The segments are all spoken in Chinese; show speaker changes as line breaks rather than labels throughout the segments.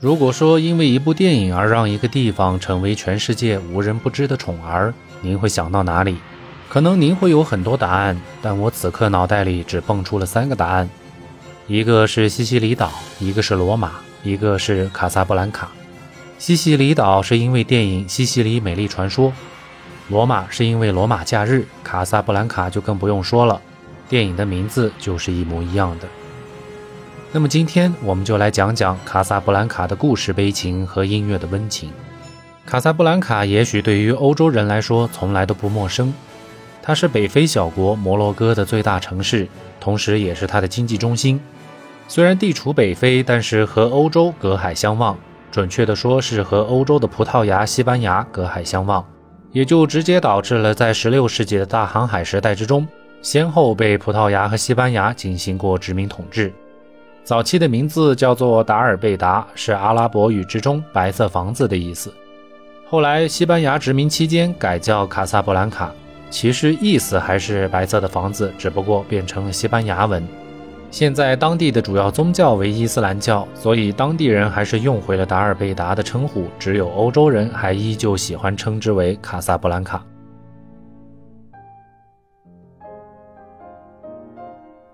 如果说因为一部电影而让一个地方成为全世界无人不知的宠儿，您会想到哪里？可能您会有很多答案，但我此刻脑袋里只蹦出了三个答案：一个是西西里岛，一个是罗马，一个是卡萨布兰卡。西西里岛是因为电影《西西里美丽传说》，罗马是因为罗马假日，卡萨布兰卡就更不用说了，电影的名字就是一模一样的。那么今天我们就来讲讲卡萨布兰卡的故事悲情和音乐的温情。卡萨布兰卡也许对于欧洲人来说从来都不陌生，它是北非小国摩洛哥的最大城市，同时也是它的经济中心。虽然地处北非，但是和欧洲隔海相望，准确的说是和欧洲的葡萄牙、西班牙隔海相望，也就直接导致了在16世纪的大航海时代之中，先后被葡萄牙和西班牙进行过殖民统治。早期的名字叫做达尔贝达，是阿拉伯语之中“白色房子”的意思。后来西班牙殖民期间改叫卡萨布兰卡，其实意思还是“白色的房子”，只不过变成了西班牙文。现在当地的主要宗教为伊斯兰教，所以当地人还是用回了达尔贝达的称呼，只有欧洲人还依旧喜欢称之为卡萨布兰卡。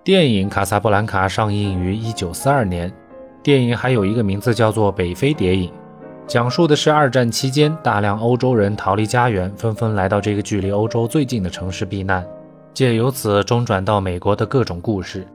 电影《卡萨布兰卡》上映于1942年。电影还有一个名字叫做《北非谍影》，讲述的是二战期间大量欧洲人逃离家园，纷纷来到这个距离欧洲最近的城市避难，借由此中转到美国的各种故事。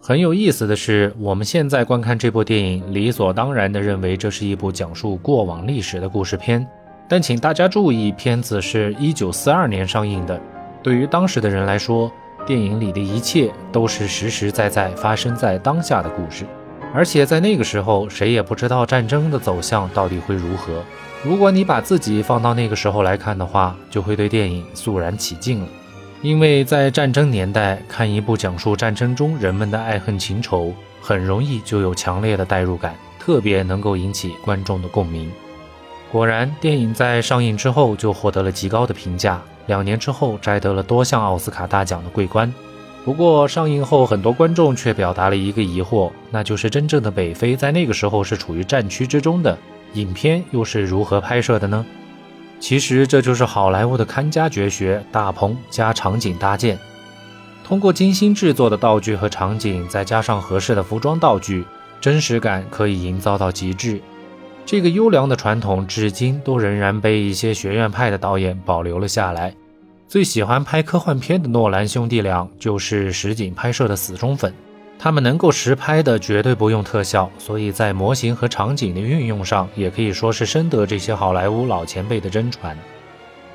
很有意思的是，我们现在观看这部电影，理所当然地认为这是一部讲述过往历史的故事片。但请大家注意，片子是一九四二年上映的，对于当时的人来说。电影里的一切都是实实在在发生在当下的故事，而且在那个时候，谁也不知道战争的走向到底会如何。如果你把自己放到那个时候来看的话，就会对电影肃然起敬了。因为在战争年代看一部讲述战争中人们的爱恨情仇，很容易就有强烈的代入感，特别能够引起观众的共鸣。果然，电影在上映之后就获得了极高的评价。两年之后，摘得了多项奥斯卡大奖的桂冠。不过，上映后很多观众却表达了一个疑惑，那就是真正的北非在那个时候是处于战区之中的，影片又是如何拍摄的呢？其实，这就是好莱坞的看家绝学——大棚加场景搭建。通过精心制作的道具和场景，再加上合适的服装道具，真实感可以营造到极致。这个优良的传统，至今都仍然被一些学院派的导演保留了下来。最喜欢拍科幻片的诺兰兄弟俩，就是实景拍摄的死忠粉。他们能够实拍的，绝对不用特效，所以在模型和场景的运用上，也可以说是深得这些好莱坞老前辈的真传。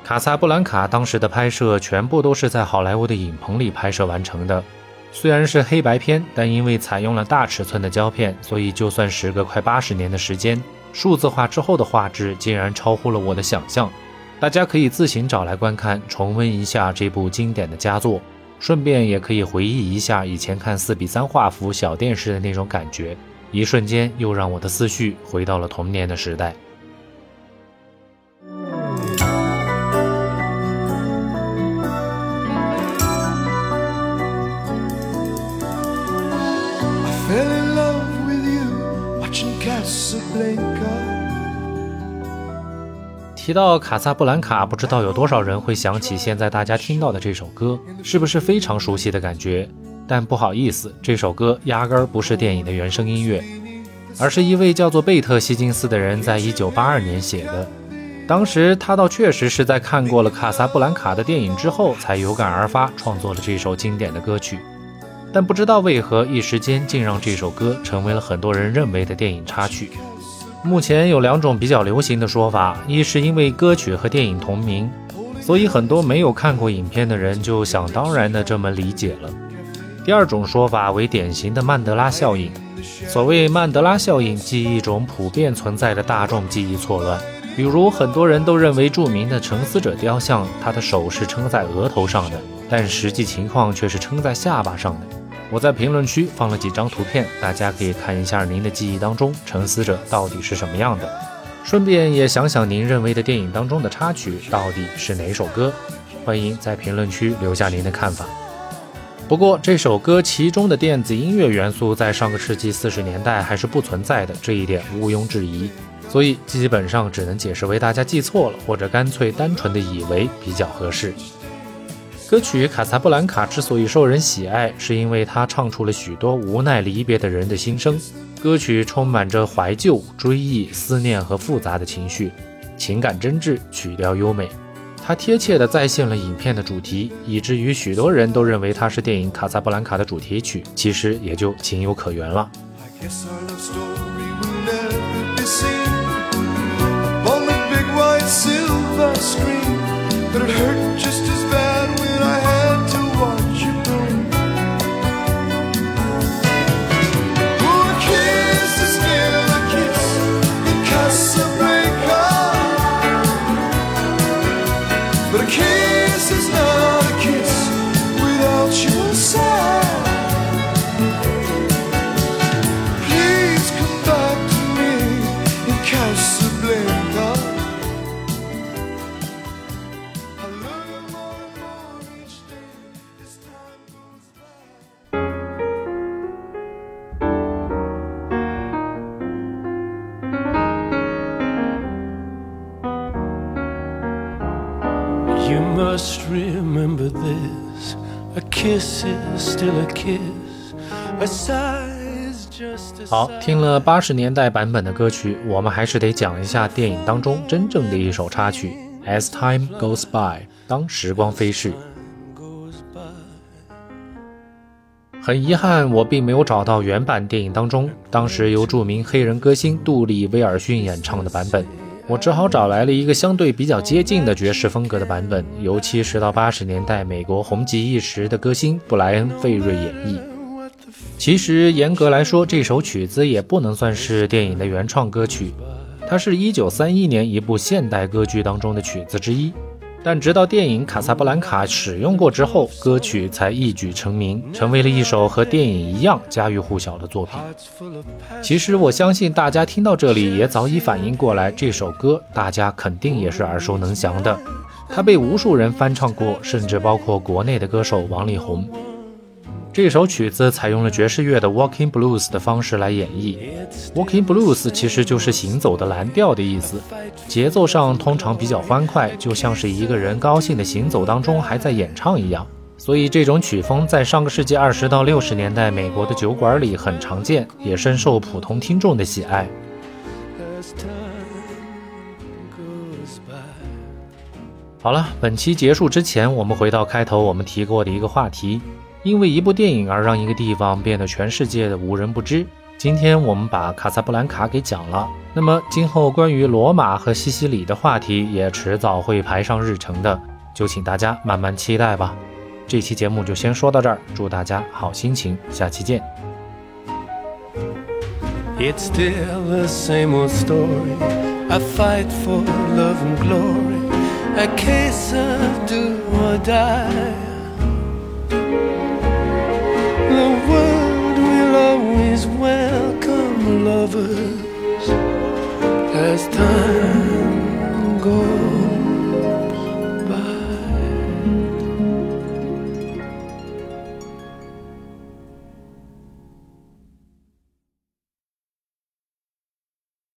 卡萨布兰卡当时的拍摄，全部都是在好莱坞的影棚里拍摄完成的。虽然是黑白片，但因为采用了大尺寸的胶片，所以就算时隔快八十年的时间。数字化之后的画质竟然超乎了我的想象，大家可以自行找来观看，重温一下这部经典的佳作，顺便也可以回忆一下以前看四比三画幅小电视的那种感觉，一瞬间又让我的思绪回到了童年的时代。提到卡萨布兰卡，不知道有多少人会想起现在大家听到的这首歌，是不是非常熟悉的感觉？但不好意思，这首歌压根儿不是电影的原声音乐，而是一位叫做贝特·希金斯的人在1982年写的。当时他倒确实是在看过了卡萨布兰卡的电影之后，才有感而发创作了这首经典的歌曲。但不知道为何，一时间竟让这首歌成为了很多人认为的电影插曲。目前有两种比较流行的说法：一是因为歌曲和电影同名，所以很多没有看过影片的人就想当然的这么理解了；第二种说法为典型的曼德拉效应。所谓曼德拉效应，即一种普遍存在的大众记忆错乱。比如，很多人都认为著名的沉思者雕像，他的手是撑在额头上的，但实际情况却是撑在下巴上的。我在评论区放了几张图片，大家可以看一下您的记忆当中沉思者到底是什么样的，顺便也想想您认为的电影当中的插曲到底是哪首歌。欢迎在评论区留下您的看法。不过这首歌其中的电子音乐元素在上个世纪四十年代还是不存在的，这一点毋庸置疑。所以基本上只能解释为大家记错了，或者干脆单纯的以为比较合适。歌曲《卡萨布兰卡》之所以受人喜爱，是因为它唱出了许多无奈离别的人的心声。歌曲充满着怀旧、追忆、思念和复杂的情绪，情感真挚，曲调优美。它贴切地再现了影片的主题，以至于许多人都认为它是电影《卡萨布兰卡》的主题曲，其实也就情有可原了。好，听了八十年代版本的歌曲，我们还是得讲一下电影当中真正的一首插曲《As Time Goes By》。当时光飞逝，很遗憾，我并没有找到原版电影当中当时由著名黑人歌星杜丽·威尔逊演唱的版本。我只好找来了一个相对比较接近的爵士风格的版本，由七十到八十年代美国红极一时的歌星布莱恩·费瑞演绎。其实严格来说，这首曲子也不能算是电影的原创歌曲，它是一九三一年一部现代歌剧当中的曲子之一。但直到电影《卡萨布兰卡》使用过之后，歌曲才一举成名，成为了一首和电影一样家喻户晓的作品。其实我相信大家听到这里也早已反应过来，这首歌大家肯定也是耳熟能详的，它被无数人翻唱过，甚至包括国内的歌手王力宏。这首曲子采用了爵士乐的 Walking Blues 的方式来演绎。Walking Blues 其实就是行走的蓝调的意思，节奏上通常比较欢快，就像是一个人高兴的行走当中还在演唱一样。所以这种曲风在上个世纪二十到六十年代美国的酒馆里很常见，也深受普通听众的喜爱。好了，本期结束之前，我们回到开头我们提过的一个话题。因为一部电影而让一个地方变得全世界的无人不知。今天我们把卡萨布兰卡给讲了，那么今后关于罗马和西西里的话题也迟早会排上日程的，就请大家慢慢期待吧。这期节目就先说到这儿，祝大家好心情，下期见。It's still the same old story. I fight for love and glory. A case of do or die. the world will always welcome lovers as time.